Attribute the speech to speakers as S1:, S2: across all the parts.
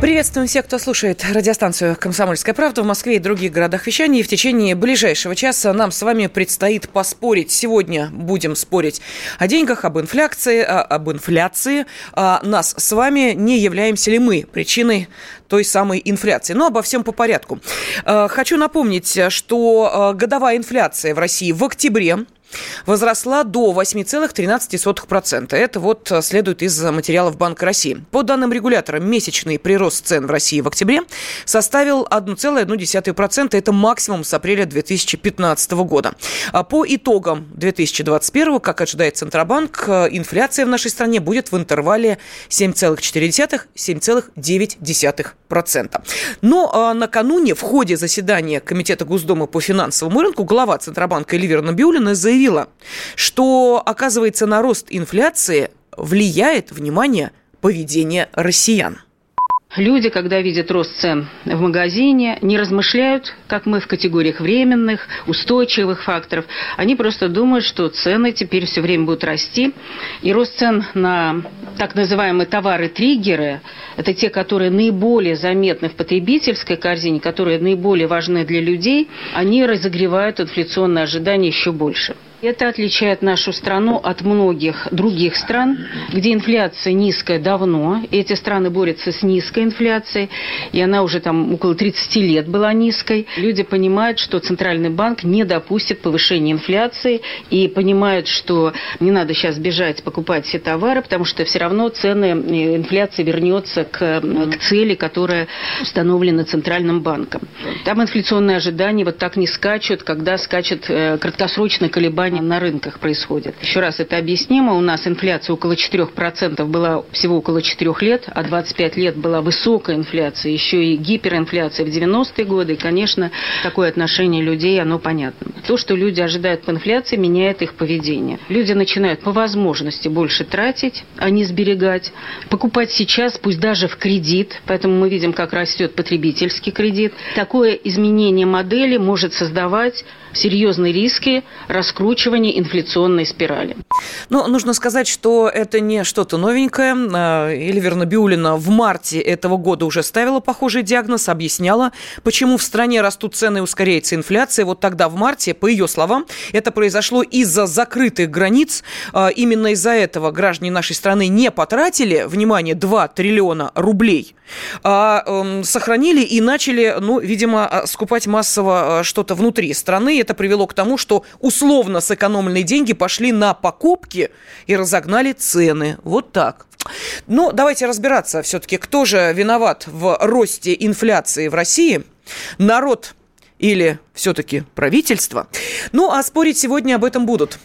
S1: Приветствуем всех, кто слушает радиостанцию «Комсомольская правда» в Москве и других городах вещания. И в течение ближайшего часа нам с вами предстоит поспорить. Сегодня будем спорить о деньгах, об инфляции, об инфляции. А нас с вами не являемся ли мы причиной той самой инфляции. Но обо всем по порядку. А, хочу напомнить, что а, годовая инфляция в России в октябре возросла до 8,13%. Это вот э, следует из материалов Банка России. По данным регулятора, месячный прирост цен в России в октябре составил 1,1%. Это максимум с апреля 2015 года. А по итогам 2021, как ожидает Центробанк, э, инфляция в нашей стране будет в интервале 7,4-7,9%. Но а, накануне в ходе заседания Комитета Госдумы по финансовому рынку глава Центробанка Эльвира Набиулина заявила, заявила, что, оказывается, на рост инфляции влияет, внимание, поведение россиян.
S2: Люди, когда видят рост цен в магазине, не размышляют, как мы в категориях временных, устойчивых факторов. Они просто думают, что цены теперь все время будут расти. И рост цен на так называемые товары-триггеры, это те, которые наиболее заметны в потребительской корзине, которые наиболее важны для людей, они разогревают инфляционные ожидания еще больше. Это отличает нашу страну от многих других стран, где инфляция низкая давно. Эти страны борются с низкой инфляцией, и она уже там около 30 лет была низкой. Люди понимают, что Центральный банк не допустит повышения инфляции и понимают, что не надо сейчас бежать покупать все товары, потому что все равно цены, э, инфляция вернется к, к цели, которая установлена Центральным банком. Там инфляционные ожидания вот так не скачут, когда скачет э, краткосрочное колебание колебания на рынках происходят. Еще раз это объяснимо. У нас инфляция около 4% была всего около 4 лет, а 25 лет была высокая инфляция, еще и гиперинфляция в 90-е годы. И, конечно, такое отношение людей, оно понятно. То, что люди ожидают по инфляции, меняет их поведение. Люди начинают по возможности больше тратить, а не сберегать. Покупать сейчас, пусть даже в кредит. Поэтому мы видим, как растет потребительский кредит. Такое изменение модели может создавать серьезные риски раскручивания инфляционной спирали.
S1: Ну, нужно сказать, что это не что-то новенькое. А, Эльвира Набиулина в марте этого года уже ставила похожий диагноз, объясняла, почему в стране растут цены и ускоряется инфляция. Вот тогда, в марте, по ее словам, это произошло из-за закрытых границ. А, именно из-за этого граждане нашей страны не потратили, внимание, 2 триллиона рублей, а эм, сохранили и начали, ну, видимо, а, скупать массово что-то внутри страны это привело к тому, что условно сэкономленные деньги пошли на покупки и разогнали цены. Вот так. Ну, давайте разбираться все-таки, кто же виноват в росте инфляции в России. Народ или все-таки правительство? Ну, а спорить сегодня об этом будут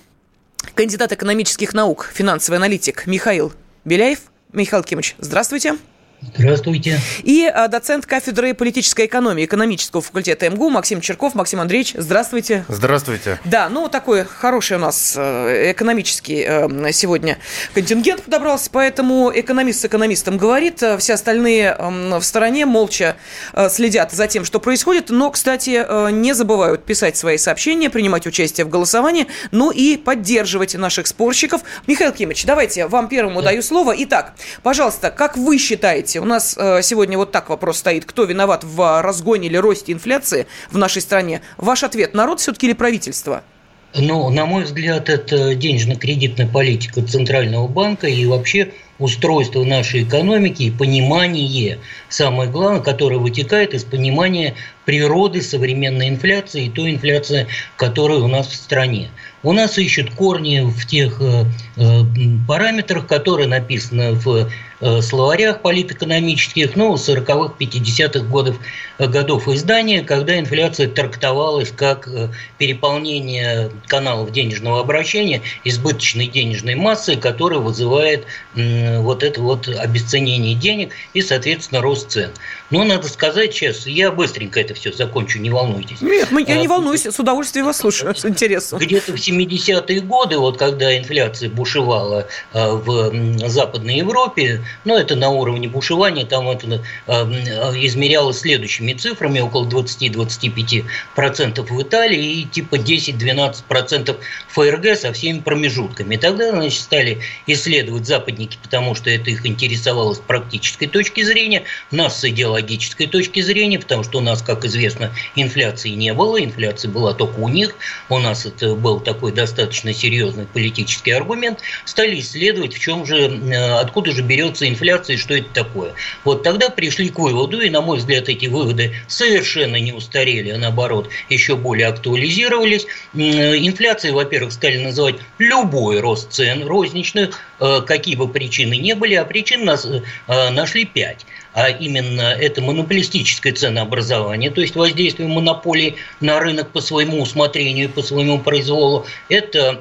S1: кандидат экономических наук, финансовый аналитик Михаил Беляев. Михаил Кимович, здравствуйте.
S3: Здравствуйте.
S1: И а, доцент кафедры политической экономии экономического факультета МГУ Максим Черков. Максим Андреевич, здравствуйте.
S4: Здравствуйте.
S1: Да, ну такой хороший у нас э, экономический э, сегодня контингент подобрался, поэтому экономист с экономистом говорит, э, все остальные в стороне молча следят за тем, что происходит, но, кстати, не забывают писать свои сообщения, принимать участие в голосовании, ну и поддерживать наших спорщиков. Михаил Кимович, давайте вам первому да. даю слово. Итак, пожалуйста, как вы считаете, считаете, у нас э, сегодня вот так вопрос стоит, кто виноват в разгоне или росте инфляции в нашей стране? Ваш ответ, народ все-таки или правительство?
S3: Ну, на мой взгляд, это денежно-кредитная политика Центрального банка и вообще устройство нашей экономики и понимание, самое главное, которое вытекает из понимания природы современной инфляции и той инфляции, которая у нас в стране. У нас ищут корни в тех э, э, параметрах, которые написаны в э, словарях политэкономических, ну, 40-х, 50-х годов, годов издания, когда инфляция трактовалась как переполнение каналов денежного обращения избыточной денежной массы, которая вызывает вот это вот обесценение денег и, соответственно, рост цен. Но надо сказать сейчас, я быстренько это все закончу, не волнуйтесь.
S1: Нет, я не волнуюсь, с удовольствием вас слушаю, с интересом.
S3: Где-то в 70-е годы, вот когда инфляция бушевала в Западной Европе, ну, это на уровне бушевания, там это измерялось следующими цифрами, около 20-25% в Италии и типа 10-12% ФРГ со всеми промежутками. И тогда, значит, стали исследовать западники, потому что это их интересовало с практической точки зрения, нас с идеологической точки зрения, потому что у нас, как известно, инфляции не было, инфляция была только у них, у нас это был такой достаточно серьезный политический аргумент, стали исследовать, в чем же, э, откуда же берется инфляция и что это такое. Вот тогда пришли к выводу, и, на мой взгляд, эти выводы совершенно не устарели, а наоборот, еще более актуализировались. Инфляцией, во-первых, стали называть любой рост цен розничных, э, какие бы причины не были, а причин нас, э, нашли пять а именно это монополистическое ценообразование, то есть воздействие монополии на рынок по своему усмотрению по своему произволу, это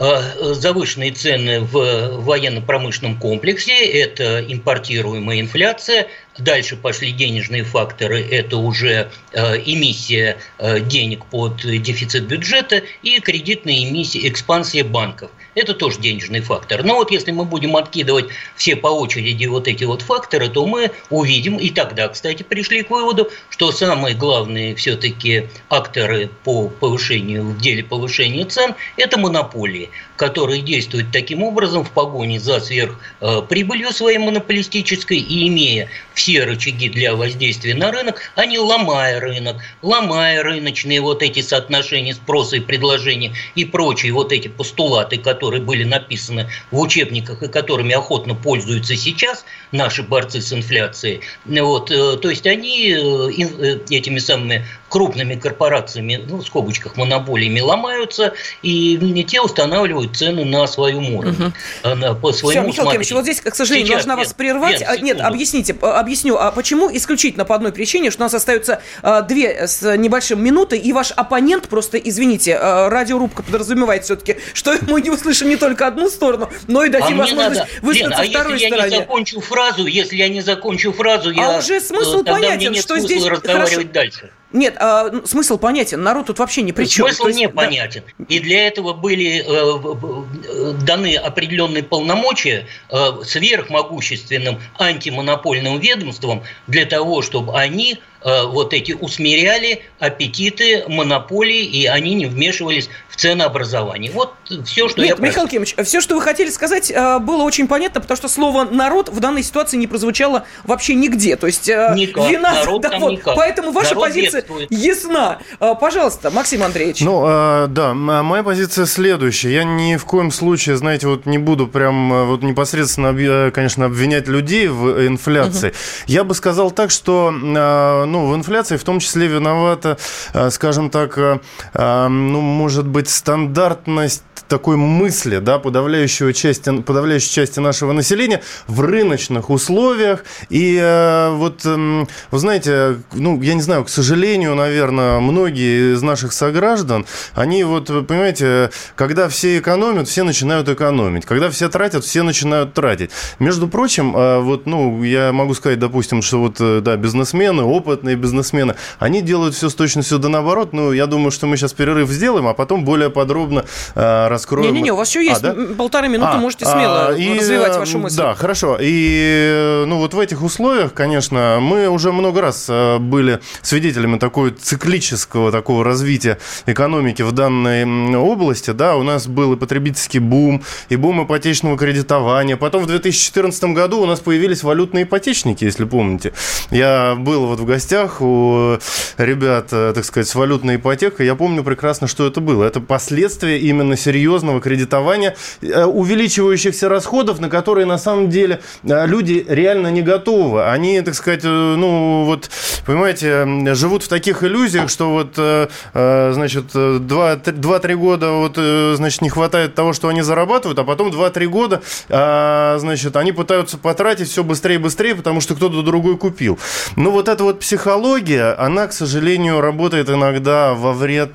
S3: Э, завышенные цены в военно-промышленном комплексе, это импортируемая инфляция, дальше пошли денежные факторы, это уже э, эмиссия э, денег под дефицит бюджета и кредитная эмиссия, экспансия банков. Это тоже денежный фактор. Но вот если мы будем откидывать все по очереди вот эти вот факторы, то мы увидим, и тогда, кстати, пришли к выводу, что самые главные все-таки акторы по повышению, в деле повышения цен – это монополии, которые действуют таким образом в погоне за сверхприбылью своей монополистической и имея все рычаги для воздействия на рынок, не ломая рынок, ломая рыночные вот эти соотношения спроса и предложения и прочие вот эти постулаты, которые были написаны в учебниках и которыми охотно пользуются сейчас наши борцы с инфляцией. Вот, э, то есть они э, э, этими самыми крупными корпорациями, ну, в скобочках, монополиями ломаются, и те устанавливают цены на своем уровне. Угу. По своему
S1: Все, Михаил Кемович, вот здесь, к сожалению, Сейчас, должна нет, вас прервать. Нет, нет, объясните, объясню. А почему исключительно по одной причине, что у нас остается а, две с небольшим минуты, и ваш оппонент, просто, извините, а, радиорубка подразумевает все-таки, что мы не услышим не только одну сторону, но и дадим а возможность надо... высказаться Лен, а второй
S3: если
S1: стороне.
S3: я не закончу фразу, если я не закончу фразу,
S1: а
S3: я...
S1: уже смысл понятен, что здесь...
S3: разговаривать Хорошо. дальше.
S1: Нет, а, смысл понятен, народ тут вообще не при чем.
S3: Смысл есть, не понятен. Да. И для этого были э, даны определенные полномочия э, сверхмогущественным антимонопольным ведомствам для того, чтобы они Э, вот эти усмиряли аппетиты монополии, и они не вмешивались в ценообразование. Вот все, что
S1: Нет,
S3: я...
S1: Михаил Кимович, все, что вы хотели сказать, э, было очень понятно, потому что слово «народ» в данной ситуации не прозвучало вообще нигде. То есть э, никак, вина... Народ да, вот, никак. Поэтому ваша народ позиция бедствует. ясна. Пожалуйста, Максим Андреевич.
S4: Ну, да, моя позиция следующая. Я ни в коем случае, знаете, вот не буду прям вот непосредственно, конечно, обвинять людей в инфляции. Угу. Я бы сказал так, что ну, в инфляции в том числе виновата, э, скажем так, э, э, ну, может быть, стандартность такой мысли, да, подавляющего части, подавляющей части нашего населения в рыночных условиях. И э, вот, э, вы знаете, ну, я не знаю, к сожалению, наверное, многие из наших сограждан, они вот, понимаете, когда все экономят, все начинают экономить. Когда все тратят, все начинают тратить. Между прочим, э, вот, ну, я могу сказать, допустим, что вот, э, да, бизнесмены, опытные бизнесмены, они делают все с точностью да наоборот. Ну, я думаю, что мы сейчас перерыв сделаем, а потом более подробно э, раскроем.
S1: Не-не-не, у вас еще есть а, да? полторы минуты, а, можете смело а, и, развивать вашу мысль.
S4: Да, хорошо. И ну вот в этих условиях, конечно, мы уже много раз э, были свидетелями такого циклического такого развития экономики в данной области. Да, у нас был и потребительский бум, и бум ипотечного кредитования. Потом в 2014 году у нас появились валютные ипотечники, если помните. Я был вот в гостях у ребят, э, так сказать, с валютной ипотекой. Я помню прекрасно, что это было. Это последствия именно серьезного кредитования, э, увеличивающихся расходов, на которые на самом деле э, люди реально не готовы. Они, так сказать, э, ну вот, понимаете, живут в таких иллюзиях, что вот, значит, 2-3 года вот, значит, не хватает того, что они зарабатывают, а потом 2-3 года, значит, они пытаются потратить все быстрее и быстрее, потому что кто-то другой купил. Ну вот эта вот психология, она, к сожалению, работает иногда во вред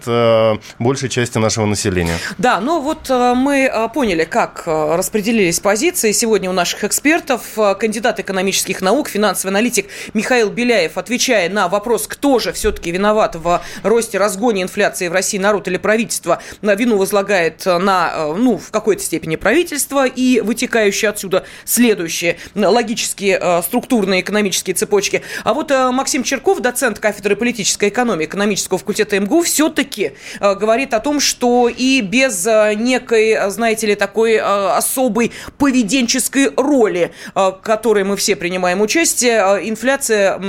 S4: большей части нашего населения.
S1: Да, но вот э, мы э, поняли, как э, распределились позиции. Сегодня у наших экспертов кандидат экономических наук, финансовый аналитик Михаил Беляев, отвечая на вопрос, кто же все-таки виноват в росте, разгоне инфляции в России, народ или правительство, на вину возлагает на, ну, в какой-то степени правительство и вытекающие отсюда следующие логические структурные экономические цепочки. А вот Максим Черков, доцент кафедры политической экономии экономического факультета МГУ, все-таки говорит о том, что и без э, некой, э, знаете ли, такой э, особой поведенческой роли, в которой мы все принимаем участие, инфляция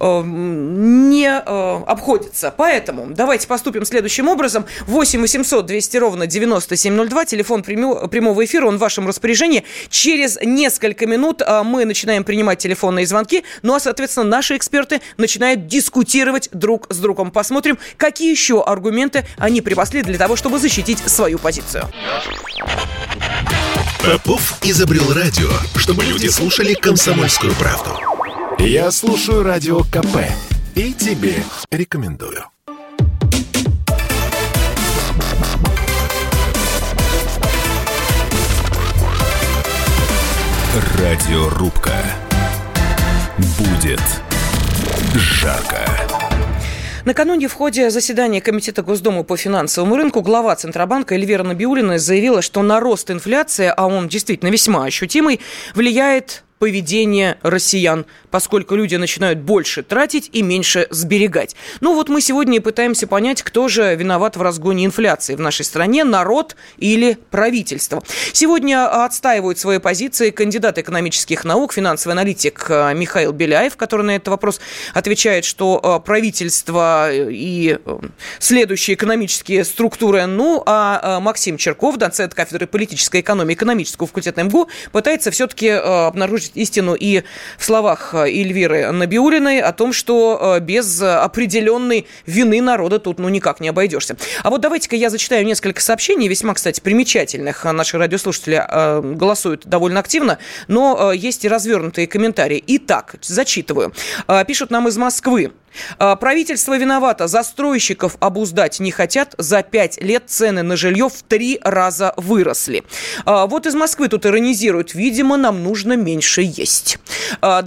S1: не обходится. Поэтому давайте поступим следующим образом. 8 800 200 ровно 9702, телефон прямого эфира, он в вашем распоряжении. Через несколько минут мы начинаем принимать телефонные звонки, ну а, соответственно, наши эксперты начинают дискутировать друг с другом. Посмотрим, какие еще аргументы они припасли для того, чтобы защитить свою позицию.
S5: Попов изобрел радио, чтобы люди слушали комсомольскую правду. Я слушаю радио КП и тебе рекомендую. Радиорубка. Будет жарко.
S1: Накануне в ходе заседания Комитета Госдумы по финансовому рынку глава Центробанка Эльвира Набиулина заявила, что на рост инфляции, а он действительно весьма ощутимый, влияет поведение россиян, поскольку люди начинают больше тратить и меньше сберегать. Ну вот мы сегодня и пытаемся понять, кто же виноват в разгоне инфляции в нашей стране, народ или правительство. Сегодня отстаивают свои позиции кандидат экономических наук, финансовый аналитик э, Михаил Беляев, который на этот вопрос отвечает, что э, правительство и э, следующие экономические структуры, ну а Максим Черков, доцент кафедры политической экономии экономического факультета МГУ, пытается все-таки обнаружить истину и в словах Эльвиры Набиулиной о том, что э, без определенной вины народа тут ну никак не обойдешься. А вот давайте-ка я зачитаю несколько сообщений, весьма, кстати, примечательных. Наши радиослушатели э, голосуют довольно активно, но есть и развернутые комментарии. Итак, зачитываю. Пишут нам из Москвы. Правительство виновато. Застройщиков обуздать не хотят. За пять лет цены на жилье в три раза выросли. Вот из Москвы тут иронизируют. Видимо, нам нужно меньше есть. А,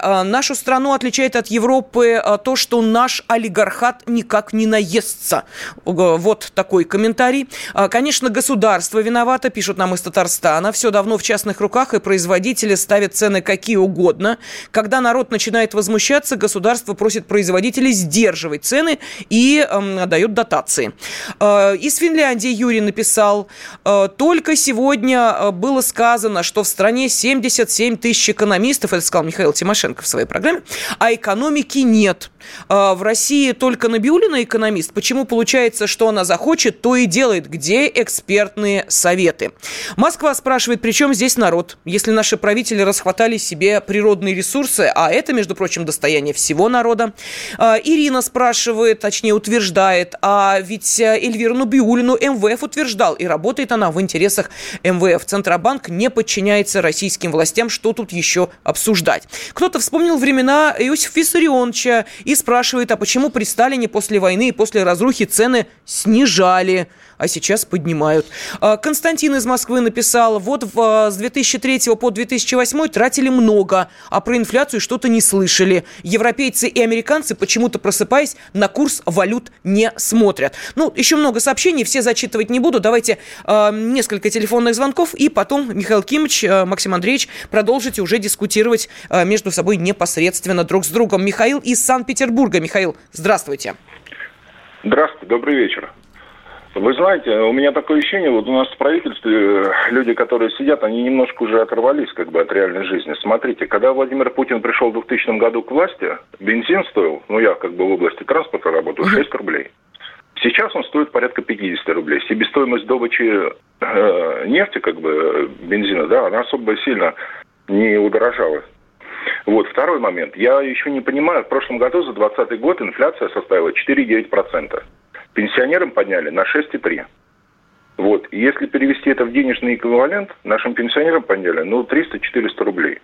S1: далее. Нашу страну отличает от Европы то, что наш олигархат никак не наестся. Вот такой комментарий. Конечно, государство виновато, пишут нам из Татарстана. Все давно в частных руках, и производители ставят цены какие угодно. Когда народ начинает возмущаться, государство просит производителей сдерживать цены и э, дает дотации. Э, из Финляндии Юрий написал, э, только сегодня э, было сказано, что в стране 77 тысяч экономистов, это сказал Михаил Тимошенко в своей программе, а экономики нет. Э, в России только Набиулина экономист. Почему получается, что она захочет, то и делает? Где экспертные советы? Москва спрашивает, при чем здесь народ? Если наши правители расхватали себе природные ресурсы, а это, между прочим, достояние всего народа, а, Ирина спрашивает, точнее утверждает, а ведь э, Эльвиру Нубиулину МВФ утверждал, и работает она в интересах МВФ. Центробанк не подчиняется российским властям, что тут еще обсуждать. Кто-то вспомнил времена Иосифа Виссарионовича и спрашивает, а почему при Сталине после войны и после разрухи цены снижали? А сейчас поднимают. А, Константин из Москвы написал, вот в, а, с 2003 по 2008 тратили много, а про инфляцию что-то не слышали. Европейцы и американцы, почему-то просыпаясь, на курс валют не смотрят. Ну, еще много сообщений, все зачитывать не буду. Давайте э, несколько телефонных звонков, и потом Михаил Кимович, э, Максим Андреевич продолжите уже дискутировать э, между собой непосредственно друг с другом. Михаил из Санкт-Петербурга. Михаил, здравствуйте.
S6: Здравствуйте, добрый вечер. Вы знаете, у меня такое ощущение, вот у нас в правительстве э, люди, которые сидят, они немножко уже оторвались как бы от реальной жизни. Смотрите, когда Владимир Путин пришел в 2000 году к власти, бензин стоил, ну я как бы в области транспорта работаю, 6 рублей. Сейчас он стоит порядка 50 рублей. Себестоимость добычи э, нефти, как бы бензина, да, она особо сильно не удорожала. Вот, второй момент. Я еще не понимаю, в прошлом году за 2020 год инфляция составила 4,9%. Пенсионерам подняли на 6,3. Вот. И если перевести это в денежный эквивалент, нашим пенсионерам подняли, ну, 300-400 рублей.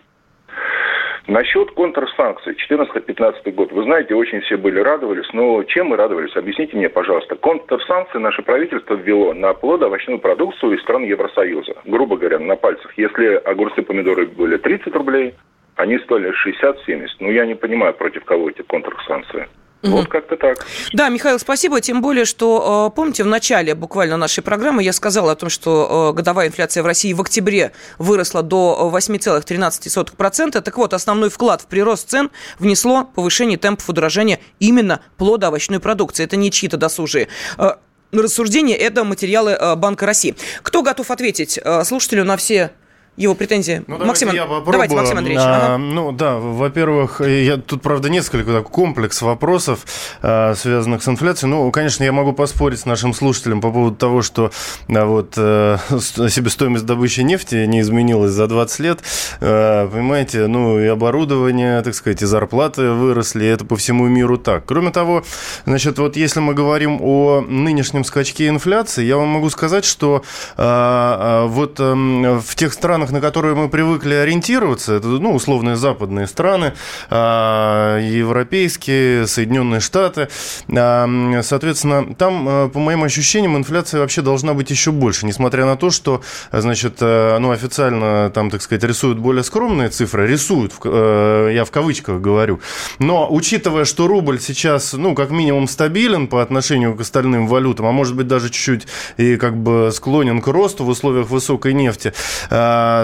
S6: Насчет контрсанкций, 14-15 год, вы знаете, очень все были радовались, но чем мы радовались? Объясните мне, пожалуйста. Контрсанкции наше правительство ввело на плодоовощную продукцию из стран Евросоюза. Грубо говоря, на пальцах. Если огурцы, помидоры были 30 рублей, они стоили 60-70. Ну, я не понимаю, против кого эти контрсанкции. Угу. Вот как-то так.
S1: Да, Михаил, спасибо. Тем более, что, э, помните, в начале буквально нашей программы я сказала о том, что э, годовая инфляция в России в октябре выросла до 8,13%. Так вот, основной вклад в прирост цен внесло повышение темпов удорожания именно плодоовощной продукции. Это не чьи-то досужие э, рассуждения, это материалы Банка России. Кто готов ответить слушателю на все его претензии. Ну,
S4: Максим, я попробую. Давайте, Максим Андреевич. А, ага. Ну да, во-первых, я, тут, правда, несколько так, комплекс вопросов, а, связанных с инфляцией. Ну, конечно, я могу поспорить с нашим слушателем по поводу того, что а, вот, а, себестоимость добычи нефти не изменилась за 20 лет. А, понимаете, ну и оборудование, так сказать, и зарплаты выросли, и это по всему миру так. Кроме того, значит, вот если мы говорим о нынешнем скачке инфляции, я вам могу сказать, что а, а, вот а, в тех странах, странах, на которые мы привыкли ориентироваться, это, ну, условные западные страны, а, европейские, Соединенные Штаты, а, соответственно, там, а, по моим ощущениям, инфляция вообще должна быть еще больше, несмотря на то, что, значит, ну, официально там, так сказать, рисуют более скромные цифры, рисуют, я в кавычках говорю, но учитывая, что рубль сейчас, ну, как минимум стабилен по отношению к остальным валютам, а может быть даже чуть-чуть и как бы склонен к росту в условиях высокой нефти,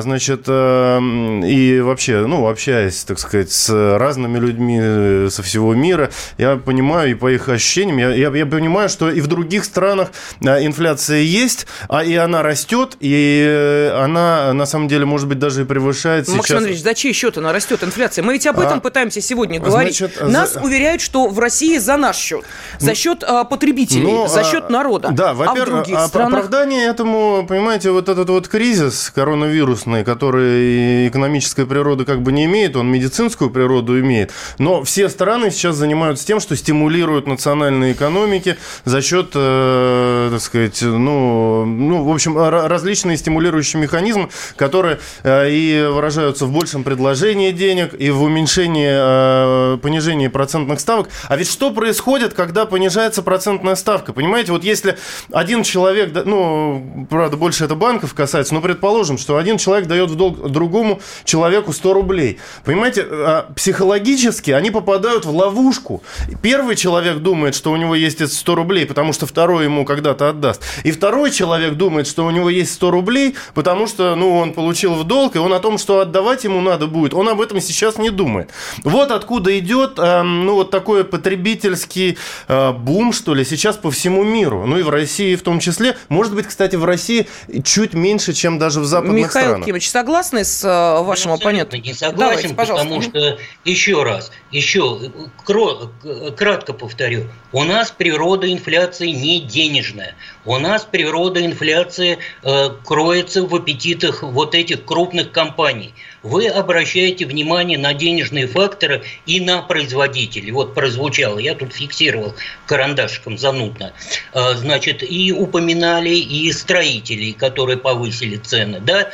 S4: значит, э, и вообще, ну, общаясь, так сказать, с разными людьми э, со всего мира, я понимаю, и по их ощущениям, я, я, я понимаю, что и в других странах э, инфляция есть, а и она растет, и она, на самом деле, может быть, даже и превышает
S1: Максим сейчас... Андреевич, за чей счет она растет, инфляция? Мы ведь об этом а, пытаемся сегодня говорить. Значит, Нас за... уверяют, что в России за наш счет, за счет а, потребителей, ну, за счет народа.
S4: Да, во-первых, а в других странах... оправдание этому, понимаете, вот этот вот кризис коронавируса, вирусный, который экономической природы как бы не имеет, он медицинскую природу имеет. Но все страны сейчас занимаются тем, что стимулируют национальные экономики за счет, э, так сказать, ну, ну, в общем, различные стимулирующие механизмы, которые э, и выражаются в большем предложении денег, и в уменьшении, э, понижении процентных ставок. А ведь что происходит, когда понижается процентная ставка? Понимаете, вот если один человек, ну, правда, больше это банков касается, но предположим, что один человек дает в долг другому человеку 100 рублей. Понимаете, а, психологически они попадают в ловушку. Первый человек думает, что у него есть эти 100 рублей, потому что второй ему когда-то отдаст. И второй человек думает, что у него есть 100 рублей, потому что ну, он получил в долг, и он о том, что отдавать ему надо будет, он об этом сейчас не думает. Вот откуда идет э, ну, вот такой потребительский э, бум, что ли, сейчас по всему миру. Ну и в России в том числе. Может быть, кстати, в России чуть меньше, чем даже в западных
S1: Михаил
S4: странах.
S1: Михаил Кимович, согласны с э, вашим оппонентом?
S3: не согласен, Давайте, потому что, еще раз, еще кратко повторю, у нас природа инфляции не денежная. У нас природа инфляции э, кроется в аппетитах вот этих крупных компаний. Вы обращаете внимание на денежные факторы и на производителей. Вот прозвучало, я тут фиксировал карандашиком занудно. Э, значит, и упоминали и строителей, которые повысили цены, да,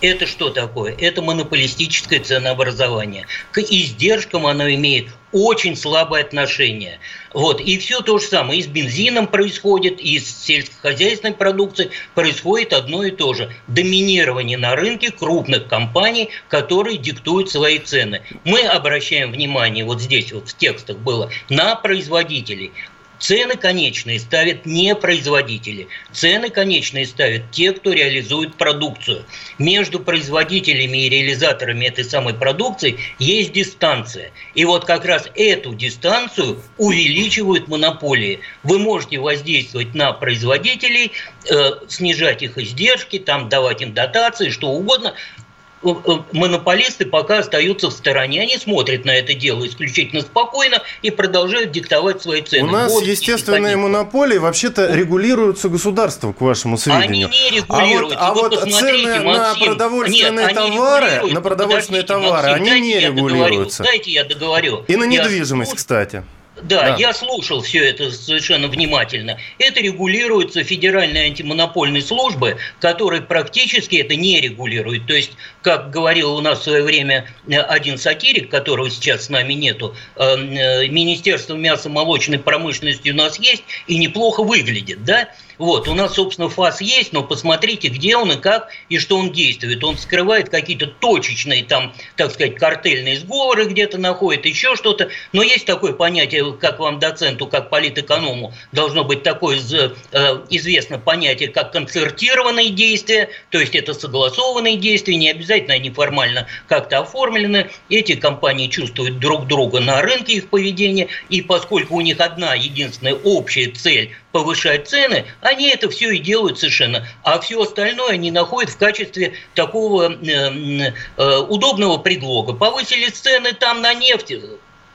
S3: это что такое? Это монополистическое ценообразование. К издержкам оно имеет очень слабое отношение. Вот. И все то же самое и с бензином происходит, и с сельскохозяйственной продукцией происходит одно и то же. Доминирование на рынке крупных компаний, которые диктуют свои цены. Мы обращаем внимание, вот здесь вот в текстах было, на производителей. Цены конечные ставят не производители. Цены конечные ставят те, кто реализует продукцию. Между производителями и реализаторами этой самой продукции есть дистанция. И вот как раз эту дистанцию увеличивают монополии. Вы можете воздействовать на производителей, э, снижать их издержки, там давать им дотации, что угодно, монополисты пока остаются в стороне. Они смотрят на это дело исключительно спокойно и продолжают диктовать свои цены.
S4: У нас вот, естественные монополии вообще-то регулируются государством, к вашему сведению.
S3: Они не регулируются. А вот, а вот цены
S4: на продовольственные нет, товары, на продовольственные товары, Максим, они не регулируются.
S3: Дайте я договорю.
S4: И на недвижимость, я... кстати.
S3: Да, да, я слушал все это совершенно внимательно. Это регулируется Федеральной антимонопольной службой, которая практически это не регулирует. То есть, как говорил у нас в свое время э, один сатирик, которого сейчас с нами нету, э, э, Министерство мясо-молочной промышленности у нас есть и неплохо выглядит, да? Вот, у нас, собственно, ФАС есть, но посмотрите, где он и как, и что он действует. Он скрывает какие-то точечные, там, так сказать, картельные сговоры где-то находит, еще что-то. Но есть такое понятие, как вам доценту, как политэконому, должно быть такое э, известно понятие, как концертированные действия, то есть это согласованные действия, не обязательно они формально как-то оформлены. Эти компании чувствуют друг друга на рынке их поведения, и поскольку у них одна единственная общая цель повышать цены, они это все и делают совершенно. А все остальное они находят в качестве такого э, э, удобного предлога. Повысили цены там на нефть,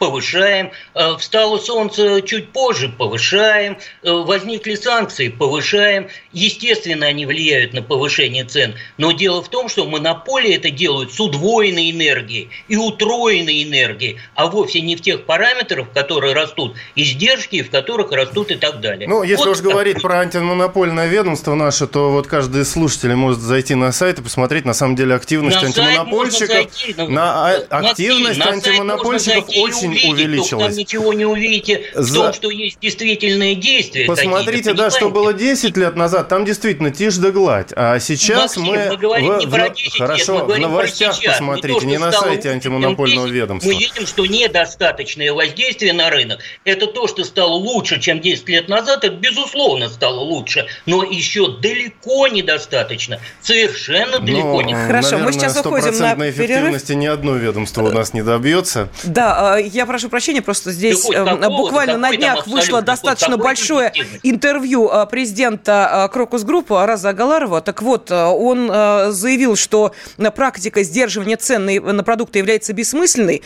S3: повышаем. Э, встало солнце чуть позже, повышаем. Э, возникли санкции, повышаем. Естественно, они влияют на повышение цен. Но дело в том, что монополии это делают с удвоенной энергией и утроенной энергией, а вовсе не в тех параметрах, в которые растут издержки, в которых растут и так далее.
S4: Ну, если вот уж так. говорить про антимонопольное ведомство наше, то вот каждый слушатель может зайти на сайт и посмотреть, на самом деле, активность на антимонопольщиков. Зайти, на, на, активность на антимонопольщиков очень увидеть, увеличилось. Только там
S3: ничего не увидите в За... том, что есть действительные действия.
S4: Посмотрите, да, что было 10 лет назад, там действительно тишь да гладь. А сейчас Максим, мы...
S3: мы говорим в... не про 10
S4: Хорошо, лет, мы в новостях сейчас. посмотрите, не, то, не на сайте антимонопольного 10, ведомства.
S3: Мы видим, что недостаточное воздействие на рынок. Это то, что стало лучше, чем 10 лет назад, это безусловно стало лучше, но еще далеко недостаточно. Совершенно далеко
S4: не. Хорошо, наверное, мы сейчас уходим на эффективности перерыв. ни одно ведомство у нас не добьется.
S1: Да, я я прошу прощения, просто здесь э, буквально на днях вышло достаточно большое интервью э, президента э, Крокус Группы Араза Агаларова. Так вот, он заявил, что практика сдерживания цен на продукты является бессмысленной.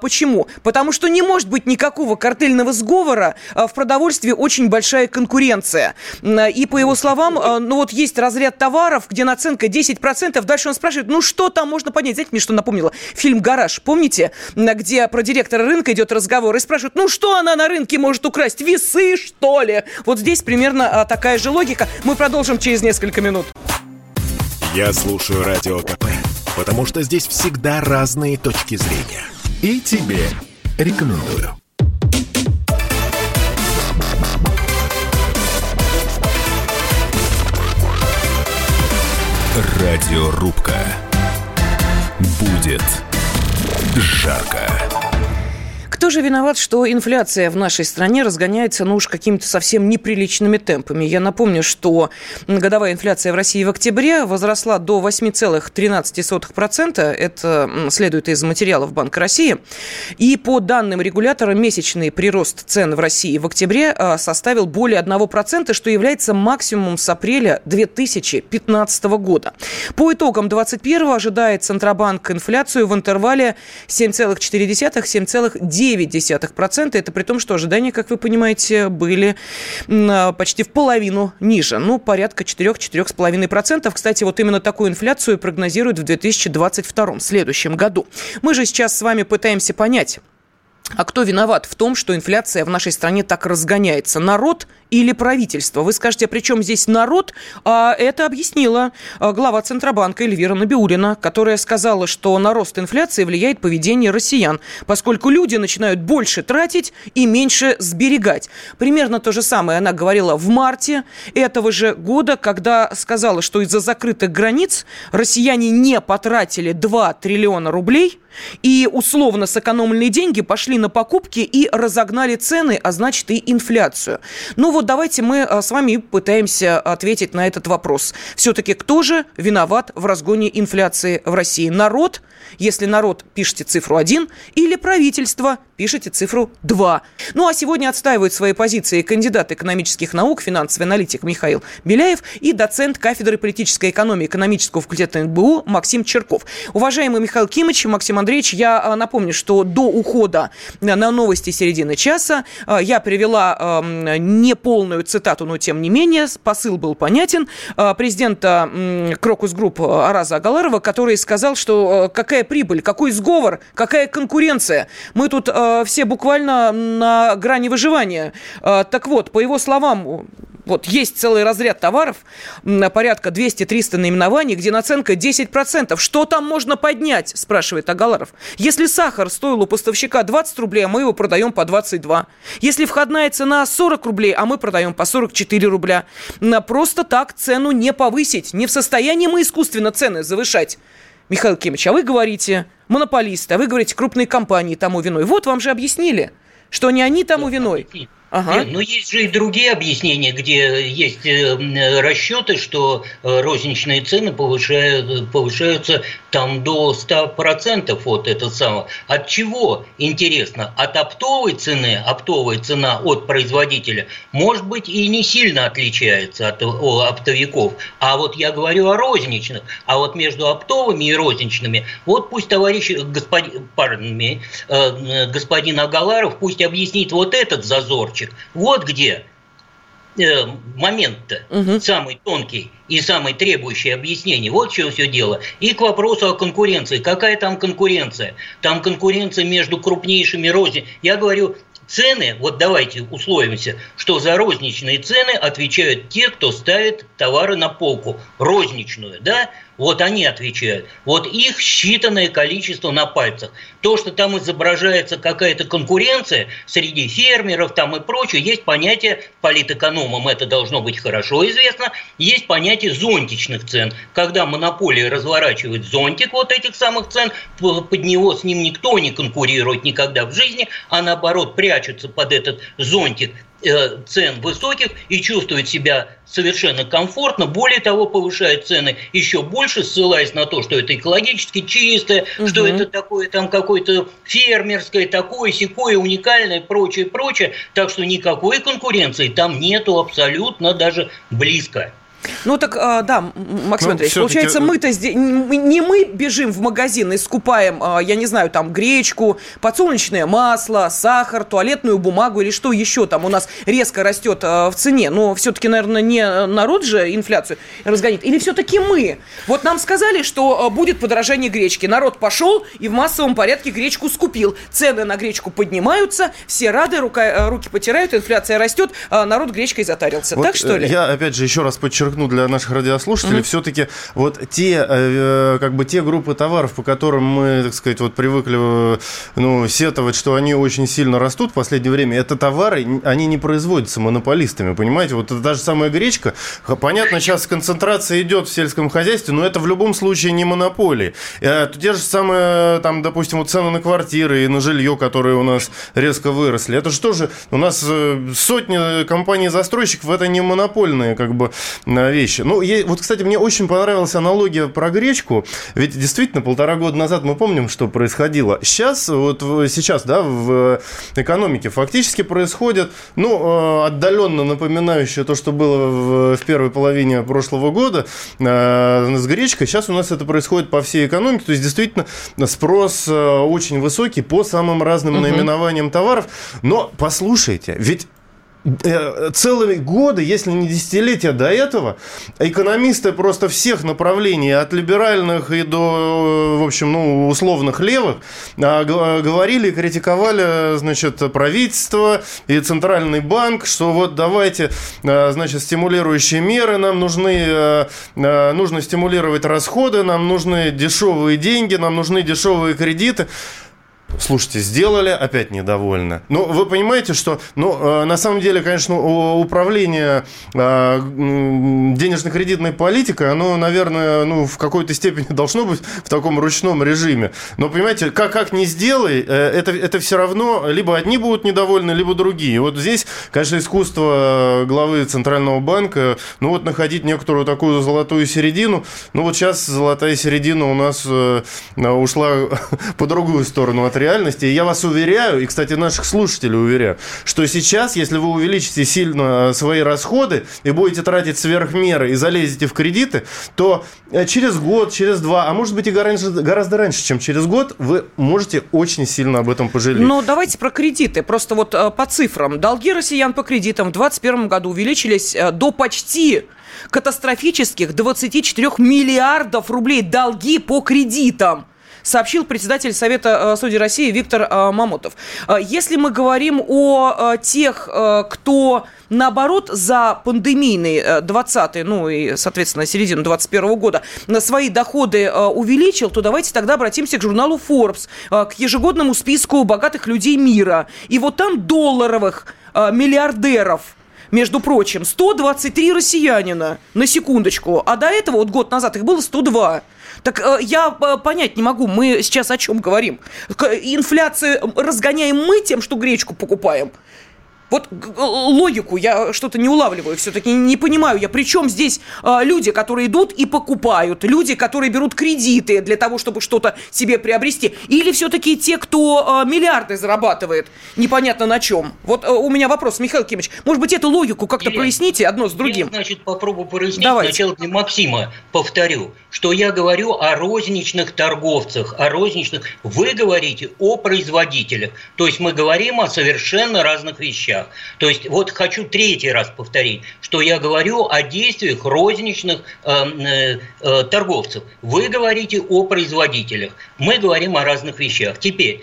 S1: Почему? Потому что не может быть никакого картельного сговора в продовольствии очень большая конкуренция. И по его словам, ну вот есть разряд товаров, где наценка 10%, дальше он спрашивает, ну что там можно поднять? Знаете, мне что напомнило? Фильм «Гараж», помните? Где про директора рынка рынка идет разговор и спрашивают, ну что она на рынке может украсть? Весы, что ли? Вот здесь примерно а, такая же логика. Мы продолжим через несколько минут.
S5: Я слушаю Радио КП, потому что здесь всегда разные точки зрения. И тебе рекомендую. Радиорубка. Будет жарко.
S1: Кто же виноват, что инфляция в нашей стране разгоняется, ну уж какими-то совсем неприличными темпами? Я напомню, что годовая инфляция в России в октябре возросла до 8,13%. Это следует из материалов Банка России. И по данным регулятора, месячный прирост цен в России в октябре а, составил более 1%, что является максимумом с апреля 2015 года. По итогам 2021 ожидает Центробанк инфляцию в интервале 7,4-7,9%. 0,9%. Это при том, что ожидания, как вы понимаете, были а, почти в половину ниже. Ну, порядка 4-4,5%. Кстати, вот именно такую инфляцию прогнозируют в 2022, следующем году. Мы же сейчас с вами пытаемся понять, а кто виноват в том, что инфляция в нашей стране так разгоняется? Народ или правительство? Вы скажете, а при чем здесь народ? А это объяснила а, глава Центробанка Эльвира Набиулина, которая сказала, что на рост инфляции влияет поведение россиян, поскольку люди начинают больше тратить и меньше сберегать. Примерно то же самое она говорила в марте этого же года, когда сказала, что из-за закрытых границ россияне не потратили 2 триллиона рублей – и условно сэкономленные деньги пошли на покупки и разогнали цены, а значит и инфляцию. Ну вот давайте мы а, с вами пытаемся ответить на этот вопрос. Все-таки кто же виноват в разгоне инфляции в России? Народ – если народ, пишите цифру 1, или правительство, пишите цифру 2. Ну а сегодня отстаивают свои позиции кандидат экономических наук, финансовый аналитик Михаил Беляев и доцент кафедры политической экономии экономического факультета НБУ Максим Черков. Уважаемый Михаил Кимович, Максим Андреевич, я а, напомню, что до ухода на новости середины часа а, я привела неполную цитату, но тем не менее посыл был понятен президента Крокус Групп Араза Агаларова, который сказал, что какая прибыль, какой сговор, какая конкуренция. Мы тут э, все буквально на грани выживания. Э, так вот, по его словам, вот есть целый разряд товаров, порядка 200-300 наименований, где наценка 10%. Что там можно поднять, спрашивает Агаларов. Если сахар стоил у поставщика 20 рублей, а мы его продаем по 22. Если входная цена 40 рублей, а мы продаем по 44 рубля. Просто так цену не повысить. Не в состоянии мы искусственно цены завышать. Михаил Кимович, а вы говорите монополисты, а вы говорите крупные компании тому виной. Вот вам же объяснили, что не они тому виной.
S3: Ага. Нет, но есть же и другие объяснения, где есть э, расчеты, что э, розничные цены повышают, повышаются там до 100% от этого самого. От чего, интересно? От оптовой цены, оптовая цена от производителя, может быть, и не сильно отличается от оптовиков. А вот я говорю о розничных. А вот между оптовыми и розничными, вот пусть товарищ господин, pardon me, э, господин Агаларов пусть объяснит вот этот зазорчик. Вот где э, момент-то угу. самый тонкий и самый требующий объяснений. Вот в чем все дело. И к вопросу о конкуренции. Какая там конкуренция? Там конкуренция между крупнейшими рози. Я говорю, цены, вот давайте условимся, что за розничные цены отвечают те, кто ставит товары на полку, розничную, да, вот они отвечают. Вот их считанное количество на пальцах. То, что там изображается какая-то конкуренция среди фермеров там и прочее, есть понятие, политэкономам это должно быть хорошо известно, есть понятие зонтичных цен. Когда монополия разворачивает зонтик вот этих самых цен, под него с ним никто не конкурирует никогда в жизни, а наоборот прячутся под этот зонтик цен высоких и чувствует себя совершенно комфортно. Более того, повышает цены еще больше, ссылаясь на то, что это экологически чистое, угу. что это такое там какое-то фермерское, такое, секое, уникальное, прочее, прочее. Так что никакой конкуренции там нету абсолютно даже близко.
S1: Ну так, а, да, Максим ну, Андреевич, получается, мы-то здесь, не мы бежим в магазин и скупаем, а, я не знаю, там, гречку, подсолнечное масло, сахар, туалетную бумагу или что еще там у нас резко растет а, в цене. Но все-таки, наверное, не народ же инфляцию разгонит. Или все-таки мы? Вот нам сказали, что будет подорожание гречки. Народ пошел и в массовом порядке гречку скупил. Цены на гречку поднимаются, все рады, рука, руки потирают, инфляция растет, народ гречкой затарился. Вот так что ли?
S4: Я, опять же, еще раз подчеркну, подчеркну для наших радиослушателей, mm-hmm. все-таки вот те, э, как бы те группы товаров, по которым мы, так сказать, вот привыкли, э, ну, сетовать, что они очень сильно растут в последнее время, это товары, они не производятся монополистами, понимаете? Вот это та же самая гречка, понятно, сейчас концентрация идет в сельском хозяйстве, но это в любом случае не монополии. Э, те же самые, там, допустим, вот цены на квартиры и на жилье, которые у нас резко выросли, это же тоже у нас сотни компаний-застройщиков, это не монопольные, как бы, вещи. Ну, вот, кстати, мне очень понравилась аналогия про гречку. Ведь действительно, полтора года назад мы помним, что происходило. Сейчас, вот сейчас, да, в экономике фактически происходит, ну, э, отдаленно напоминающее то, что было в, первой половине прошлого года э, с гречкой. Сейчас у нас это происходит по всей экономике. То есть, действительно, спрос э, очень высокий по самым разным угу. наименованиям товаров. Но послушайте, ведь Э, целые годы, если не десятилетия до этого, экономисты просто всех направлений, от либеральных и до, в общем, ну, условных левых, а, говорили и критиковали, значит, правительство и Центральный банк, что вот давайте, а, значит, стимулирующие меры нам нужны, нужно стимулировать расходы, нам нужны дешевые деньги, нам нужны дешевые кредиты. Слушайте, сделали, опять недовольны. Ну, вы понимаете, что, ну, э, на самом деле, конечно, управление э, денежно-кредитной политикой, оно, наверное, ну, в какой-то степени должно быть в таком ручном режиме. Но, понимаете, как, как ни сделай, э, это, это все равно либо одни будут недовольны, либо другие. Вот здесь, конечно, искусство главы Центрального банка, ну, вот находить некоторую такую золотую середину. Ну, вот сейчас золотая середина у нас ушла по другую сторону от реальности. И я вас уверяю, и, кстати, наших слушателей уверяю, что сейчас, если вы увеличите сильно свои расходы и будете тратить сверх меры и залезете в кредиты, то э, через год, через два, а может быть и гораздо, раньше, чем через год, вы можете очень сильно об этом пожалеть.
S1: Ну, давайте про кредиты. Просто вот э, по цифрам. Долги россиян по кредитам в 2021 году увеличились э, до почти катастрофических 24 миллиардов рублей долги по кредитам. Сообщил председатель Совета судей России Виктор Мамотов. Если мы говорим о тех, кто наоборот, за пандемийный 20 ну и, соответственно, середину 21 года свои доходы увеличил, то давайте тогда обратимся к журналу Forbes, к ежегодному списку богатых людей мира. И вот там долларовых миллиардеров между прочим, 123 россиянина, на секундочку. А до этого, вот год назад, их было 102. Так э, я э, понять не могу, мы сейчас о чем говорим? Инфляцию разгоняем мы тем, что гречку покупаем? Вот логику я что-то не улавливаю, все-таки не понимаю я. Причем здесь э, люди, которые идут и покупают, люди, которые берут кредиты для того, чтобы что-то себе приобрести, или все-таки те, кто э, миллиарды зарабатывает, непонятно на чем. Вот э, у меня вопрос, Михаил Кимович, может быть, эту логику как-то проясните одно с другим?
S3: Я, значит, попробую прояснить. Давайте. Сначала для Максима повторю, что я говорю о розничных торговцах, о розничных. Вы говорите о производителях. То есть мы говорим о совершенно разных вещах вещах. То есть вот хочу третий раз повторить, что я говорю о действиях розничных э, э, э, торговцев. Вы говорите о производителях. Мы говорим о разных вещах. Теперь,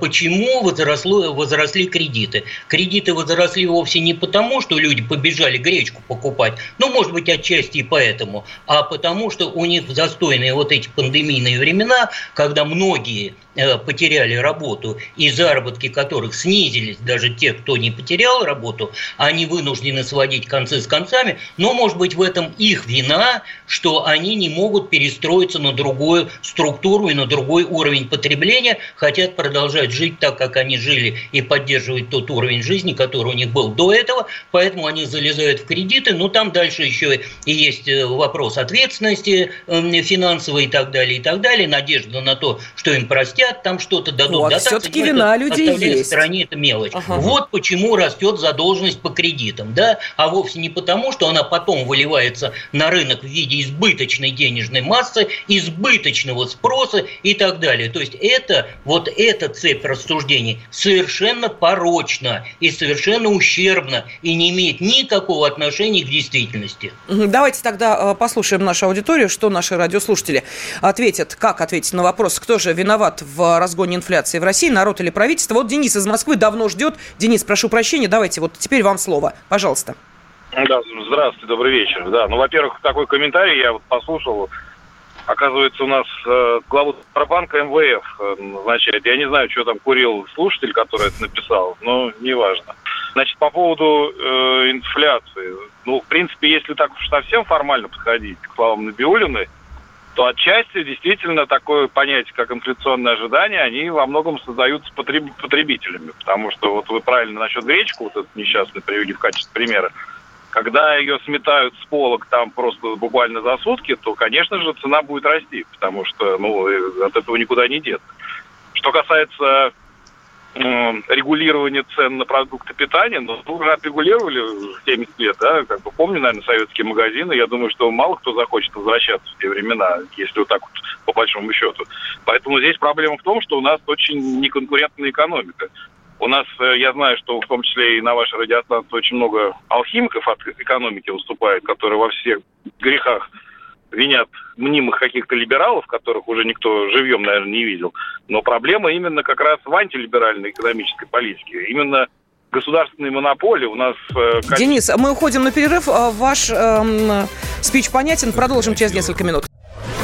S3: почему возросло, возросли кредиты? Кредиты возросли вовсе не потому, что люди побежали гречку покупать, ну, может быть, отчасти и поэтому, а потому, что у них застойные вот эти пандемийные времена, когда многие Э, потеряли работу и заработки которых снизились, даже те, кто не потерял работу, они вынуждены сводить концы с концами, но может быть в этом их вина, что они не могут перестроиться на другую структуру и на другой уровень потребления, хотят продолжать жить так, как они жили и поддерживать тот уровень жизни, который у них был до этого, поэтому они залезают в кредиты, но там дальше еще и есть э, вопрос ответственности эм, финансовой и так далее, и так далее, надежда на то, что им простят, там что-то дадут.
S1: Вот, все-таки вина людей есть.
S3: в стране это мелочь. Ага. Вот почему растет задолженность по кредитам, да, а вовсе не потому, что она потом выливается на рынок в виде избыточной денежной массы, избыточного спроса и так далее. То есть это, вот эта цепь рассуждений совершенно порочна и совершенно ущербна и не имеет никакого отношения к действительности.
S1: Давайте тогда э, послушаем нашу аудиторию, что наши радиослушатели ответят, как ответить на вопрос, кто же виноват в разгоне инфляции в России, народ или правительство. Вот Денис из Москвы давно ждет. Денис, прошу прощения, давайте вот теперь вам слово. Пожалуйста.
S7: Да, здравствуйте, добрый вечер. Да, ну, во-первых, такой комментарий я вот послушал. Оказывается, у нас э, главу Центробанка МВФ э, назначает. Я не знаю, что там курил слушатель, который это написал, но неважно. Значит, по поводу э, инфляции. Ну, в принципе, если так уж совсем формально подходить к словам Набиулиной, то отчасти действительно такое понятие, как инфляционные ожидания, они во многом создаются потреб- потребителями. Потому что вот вы правильно насчет гречку, вот этот несчастный привели в качестве примера, когда ее сметают с полок там просто буквально за сутки, то, конечно же, цена будет расти, потому что ну, от этого никуда не деться. Что касается регулирование цен на продукты питания, ну, уже отрегулировали 70 лет, да, как бы помню, наверное, советские магазины, я думаю, что мало кто захочет возвращаться в те времена, если вот так вот по большому счету. Поэтому здесь проблема в том, что у нас очень неконкурентная экономика. У нас, э, я знаю, что в том числе и на вашей радиостанции очень много алхимиков от экономики выступает, которые во всех грехах винят мнимых каких-то либералов, которых уже никто живьем, наверное, не видел. Но проблема именно как раз в антилиберальной экономической политике. Именно государственные монополии у нас...
S1: Э, Денис, мы уходим на перерыв. А ваш эм, спич понятен. Продолжим через несколько минут.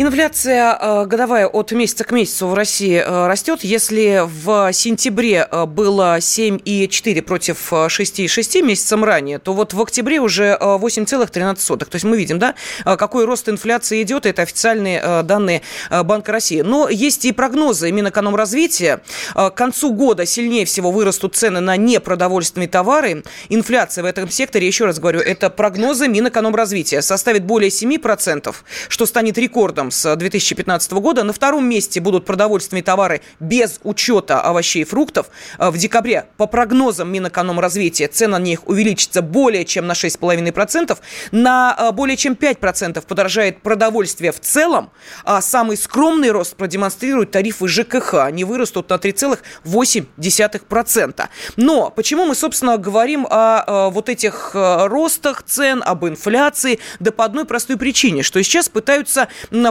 S1: Инфляция э, годовая от месяца к месяцу в России э, растет. Если в сентябре э, было 7,4 против 6,6 месяцем ранее, то вот в октябре уже 8,13. То есть мы видим, да, какой рост инфляции идет. Это официальные данные Банка России. Но есть и прогнозы Минэкономразвития. К концу года сильнее всего вырастут цены на непродовольственные товары. Инфляция в этом секторе, еще раз говорю, это прогнозы Минэкономразвития, составит более 7%, что станет рекордом с 2015 года. На втором месте будут продовольственные товары без учета овощей и фруктов. В декабре, по прогнозам Минэкономразвития, цена на них увеличится более чем на 6,5%. На более чем 5% подорожает продовольствие в целом, а самый скромный рост продемонстрируют тарифы ЖКХ. Они вырастут на 3,8%. Но почему мы, собственно, говорим о, вот этих э, ростах цен, об инфляции? Да по одной простой причине, что сейчас пытаются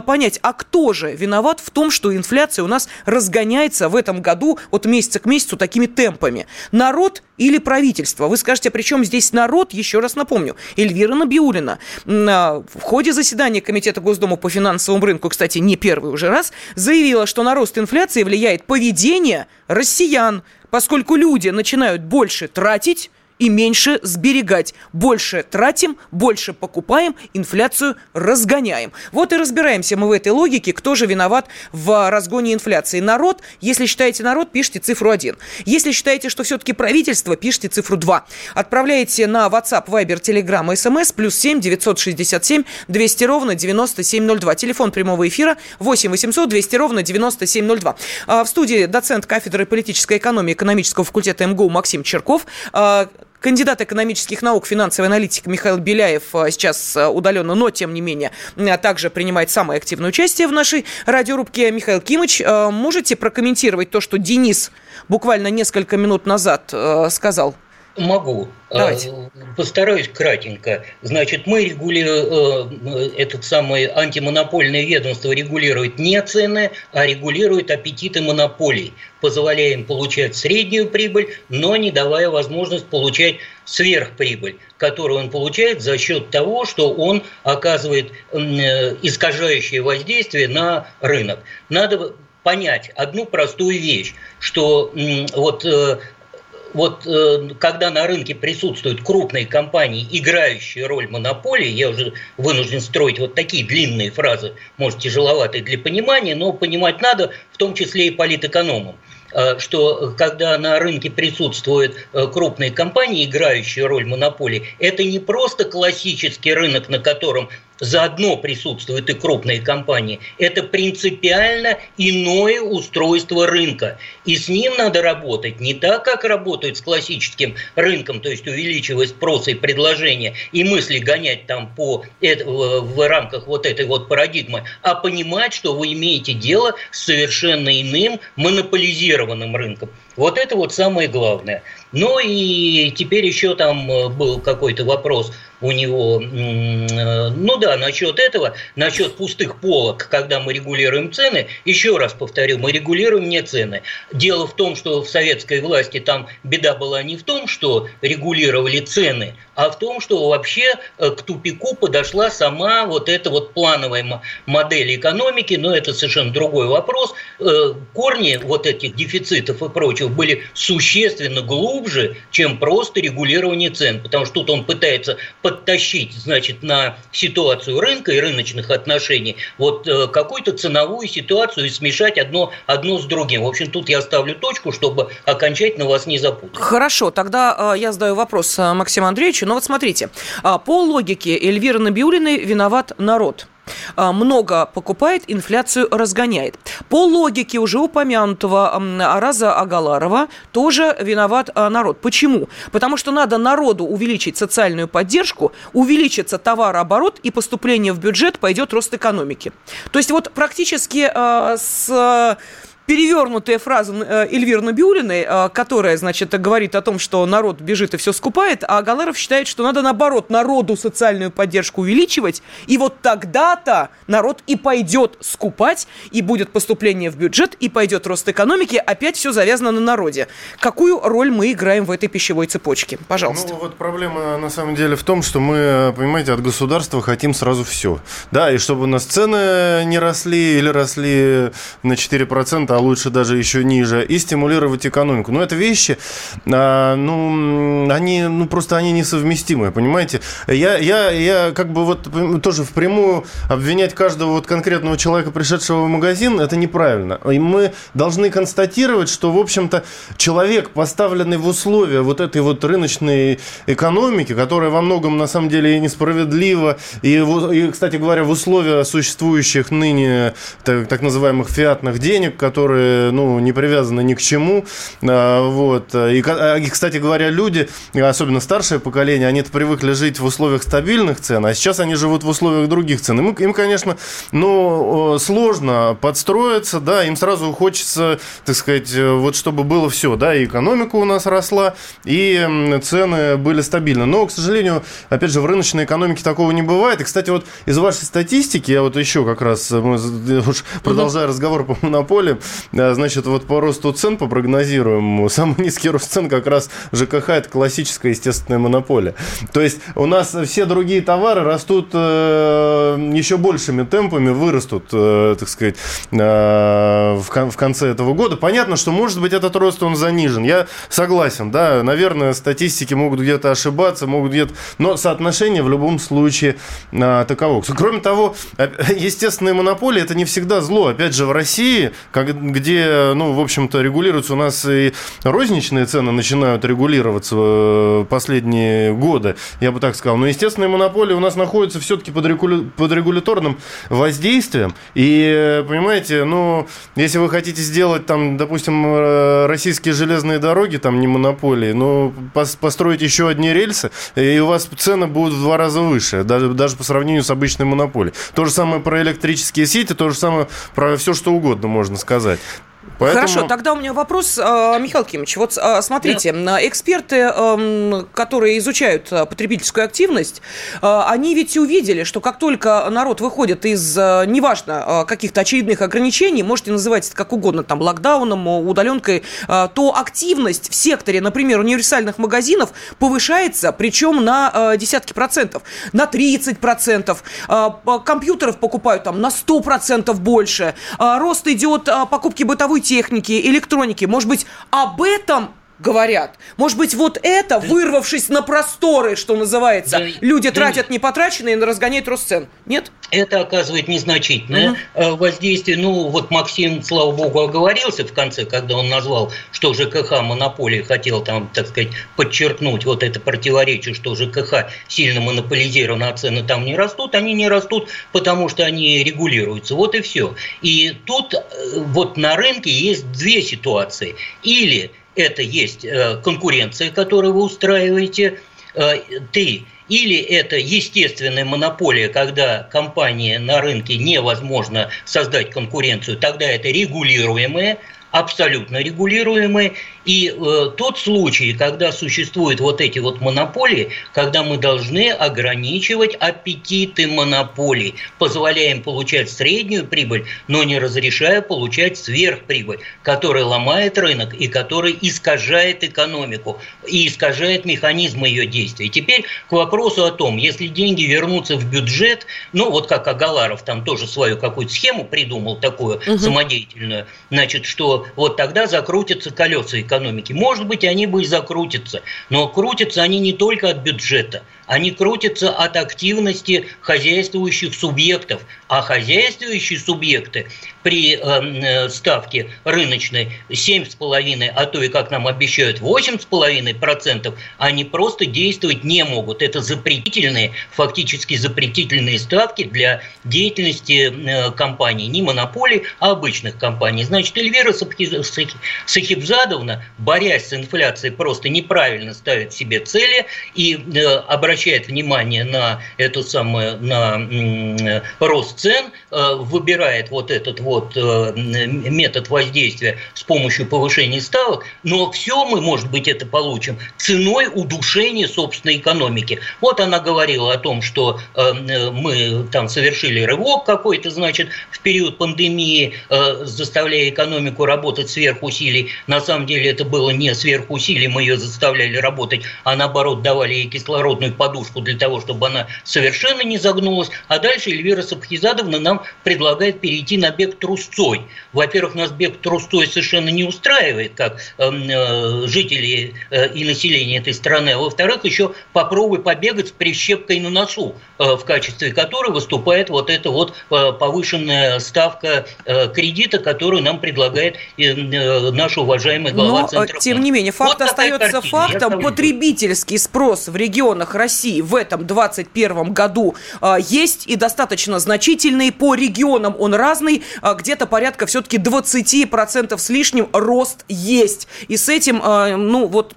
S1: понять, а кто же виноват в том, что инфляция у нас разгоняется в этом году от месяца к месяцу такими темпами? Народ или правительство? Вы скажете, при чем здесь народ? Еще раз напомню. Эльвира Набиулина в ходе заседания Комитета Госдумы по финансовому рынку, кстати, не первый уже раз, заявила, что на рост инфляции влияет поведение россиян, поскольку люди начинают больше тратить, и меньше сберегать. Больше тратим, больше покупаем, инфляцию разгоняем. Вот и разбираемся мы в этой логике, кто же виноват в разгоне инфляции. Народ, если считаете народ, пишите цифру 1. Если считаете, что все-таки правительство, пишите цифру 2. Отправляйте на WhatsApp, Viber, Telegram, SMS, плюс 7 967 200 ровно 9702. Телефон прямого эфира 8 800 200 ровно 9702. А, в студии доцент кафедры политической экономии экономического факультета МГУ Максим Черков а, Кандидат экономических наук, финансовый аналитик Михаил Беляев э, сейчас э, удаленно, но тем не менее э, также принимает самое активное участие в нашей радиорубке. Михаил Кимыч, можете прокомментировать то, что Денис буквально несколько минут назад сказал?
S3: Могу. Давайте. А, постараюсь кратенько. Значит, мы регулируем, э, этот самый антимонопольное ведомство регулирует не цены, а регулирует аппетиты монополий, позволяя им получать среднюю прибыль, но не давая возможность получать сверхприбыль, которую он получает за счет того, что он оказывает э, искажающее воздействие на рынок. Надо понять одну простую вещь, что вот э, вот э, когда на рынке присутствуют крупные компании, играющие роль монополии, я уже вынужден строить вот такие длинные фразы, может, тяжеловатые для понимания, но понимать надо, в том числе и политэкономам. Э, что когда на рынке присутствуют э, крупные компании, играющие роль монополии, это не просто классический рынок, на котором заодно присутствуют и крупные компании, это принципиально иное устройство рынка. И с ним надо работать не так, как работают с классическим рынком, то есть увеличивая спрос и предложение, и мысли гонять там по, в рамках вот этой вот парадигмы, а понимать, что вы имеете дело с совершенно иным монополизированным рынком. Вот это вот самое главное. Ну и теперь еще там э, был какой-то вопрос у него, э, ну да, насчет этого, насчет пустых полок, когда мы регулируем цены, еще раз повторю, мы регулируем не цены. Дело в том, что в советской власти там беда была не в том, что регулировали цены, а в том, что вообще э, к тупику подошла сама вот эта вот плановая модель экономики, но это совершенно другой вопрос. Корни вот этих дефицитов и прочего были существенно глубже, чем просто регулирование цен, потому что тут он пытается подтащить, значит, на ситуацию рынка и рыночных отношений вот э, какую-то ценовую ситуацию и смешать одно, одно с другим. В общем, тут я ставлю точку, чтобы окончательно вас не запутать.
S1: Хорошо, тогда э, я задаю вопрос э, Максиму Андреевичу. Ну вот смотрите, э, по логике Эльвиры Набиулиной виноват народ. А, много покупает, инфляцию разгоняет. По логике уже упомянутого Араза Агаларова тоже виноват а, народ. Почему? Потому что надо народу увеличить социальную поддержку, увеличится товарооборот и поступление в бюджет пойдет рост экономики. То есть вот практически э, с перевернутая фраза э, Эльвиры Набиулиной, э, которая, значит, говорит о том, что народ бежит и все скупает, а Галаров считает, что надо, наоборот, народу социальную поддержку увеличивать, и вот тогда-то народ и пойдет скупать, и будет поступление в бюджет, и пойдет рост экономики, опять все завязано на народе. Какую роль мы играем в этой пищевой цепочке? Пожалуйста.
S4: Ну, вот проблема, на самом деле, в том, что мы, понимаете, от государства хотим сразу все. Да, и чтобы у нас цены не росли или росли на 4%, а лучше даже еще ниже, и стимулировать экономику. Но это вещи, а, ну, они, ну, просто они несовместимы, понимаете? Я, я, я как бы вот тоже впрямую обвинять каждого вот конкретного человека, пришедшего в магазин, это неправильно. И мы должны констатировать, что, в общем-то, человек, поставленный в условия вот этой вот рыночной экономики, которая во многом, на самом деле, и несправедлива, и, и кстати говоря, в условия существующих ныне так, так называемых фиатных денег, которые, ну, не привязаны ни к чему, а, вот. И, а, и, кстати говоря, люди, особенно старшее поколение, они привыкли жить в условиях стабильных цен, а сейчас они живут в условиях других цен. Им, им конечно, ну, сложно подстроиться, да, им сразу хочется, так сказать, вот чтобы было все, да, и экономика у нас росла, и цены были стабильны. Но, к сожалению, опять же, в рыночной экономике такого не бывает. И, кстати, вот из вашей статистики, я вот еще как раз, мы уж продолжая разговор по монополии, значит, вот по росту цен, по прогнозируемому, самый низкий рост цен как раз ЖКХ – это классическая естественная монополия. То есть у нас все другие товары растут э, еще большими темпами, вырастут, э, так сказать, э, в, конце этого года. Понятно, что, может быть, этот рост, он занижен. Я согласен, да, наверное, статистики могут где-то ошибаться, могут где-то... Но соотношение в любом случае таково. Кроме того, естественные монополии – это не всегда зло. Опять же, в России, где, ну, в общем-то, регулируются у нас и розничные цены начинают регулироваться э, последние годы, я бы так сказал. Но естественные монополии у нас находятся все-таки под, регуля... под регуляторным воздействием. И, понимаете, ну, если вы хотите сделать там, допустим, э, российские железные дороги, там не монополии, ну, построить еще одни рельсы, и у вас цены будут в два раза выше, даже, даже по сравнению с обычной монополией. То же самое про электрические сети, то же самое про все, что угодно можно сказать. сказать.
S1: Поэтому... Хорошо, тогда у меня вопрос, а, Михаил Кимович. Вот а, смотрите, да. эксперты, эм, которые изучают а, потребительскую активность, они ведь увидели, что как только народ выходит из, неважно, каких-то очередных ограничений, можете называть это как угодно, там, локдауном, удаленкой, то активность в секторе, например, универсальных магазинов повышается, причем на десятки процентов, на 30 процентов. Компьютеров покупают там на 100 процентов больше. Рост идет покупки бытовой техники, электроники. Может быть, об этом говорят. Может быть, вот это, вырвавшись на просторы, что называется, да, люди да, тратят непотраченные и разгоняют рост цен. Нет?
S3: Это оказывает незначительное угу. воздействие. Ну, вот Максим, слава богу, оговорился в конце, когда он назвал, что ЖКХ монополии хотел там, так сказать, подчеркнуть вот это противоречие, что ЖКХ сильно монополизирован, а цены там не растут. Они не растут, потому что они регулируются. Вот и все. И тут э, вот на рынке есть две ситуации. Или это есть э, конкуренция, которую вы устраиваете, э, ты или это естественная монополия, когда компании на рынке невозможно создать конкуренцию, тогда это регулируемая, абсолютно регулируемые. И э, тот случай, когда существуют вот эти вот монополии, когда мы должны ограничивать аппетиты монополий, позволяя им получать среднюю прибыль, но не разрешая получать сверхприбыль, которая ломает рынок и которая искажает экономику и искажает механизмы ее действия. теперь к вопросу о том, если деньги вернутся в бюджет, ну вот как Агаларов там тоже свою какую-то схему придумал такую угу. самодеятельную, значит, что вот тогда закрутятся колеса экономики. Может быть, они бы и закрутятся, но крутятся они не только от бюджета – они крутятся от активности хозяйствующих субъектов. А хозяйствующие субъекты при эм, э, ставке рыночной 7,5, а то и, как нам обещают, 8,5%, они просто действовать не могут. Это запретительные, фактически запретительные ставки для деятельности э, компаний, не монополий, а обычных компаний. Значит, Эльвира Сахибзадовна, борясь с инфляцией, просто неправильно ставит себе цели и э, обращается обращает внимание на эту самую, на рост цен, э, выбирает вот этот вот э, метод воздействия с помощью повышения ставок, но все мы, может быть, это получим ценой удушения собственной экономики. Вот она говорила о том, что э, мы там совершили рывок какой-то, значит, в период пандемии, заставляя экономику работать сверхусилий. На самом деле это было не сверхусилий, мы ее заставляли работать, а наоборот давали ей кислородную подушку для того, чтобы она совершенно не загнулась. А дальше Эльвира Сабхизадовна нам предлагает перейти на бег трусцой. Во-первых, нас бег трусцой совершенно не устраивает, как эм, э, жители э, и население этой страны. А во-вторых, еще попробуй побегать с прищепкой на носу, э, в качестве которой выступает вот эта вот э, повышенная ставка э, кредита, которую нам предлагает э, э, наш уважаемый глава
S1: Но,
S3: Центробанка.
S1: тем не менее, факт
S3: вот
S1: остается
S3: картина.
S1: фактом. Потребительский спрос в регионах России в этом 2021 году а, есть и достаточно значительный. По регионам он разный. А, где-то порядка все-таки 20% с лишним рост есть. И с этим, а, ну вот,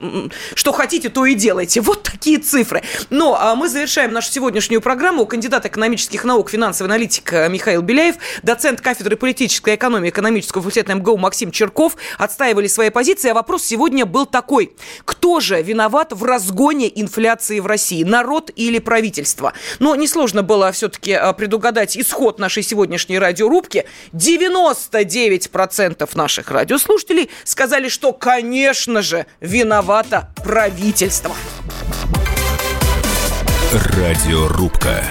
S1: что хотите, то и делайте. Вот такие цифры. Но мы завершаем нашу сегодняшнюю программу. Кандидат экономических наук, финансовый аналитик Михаил Беляев, доцент кафедры политической экономии экономического факультета МГУ Максим Черков отстаивали свои позиции. А вопрос сегодня был такой. Кто же виноват в разгоне инфляции в России? Народ или правительство? Но несложно было все-таки предугадать исход нашей сегодняшней радиорубки. 99% наших радиослушателей сказали, что, конечно же, виновато правительство.
S5: Радиорубка.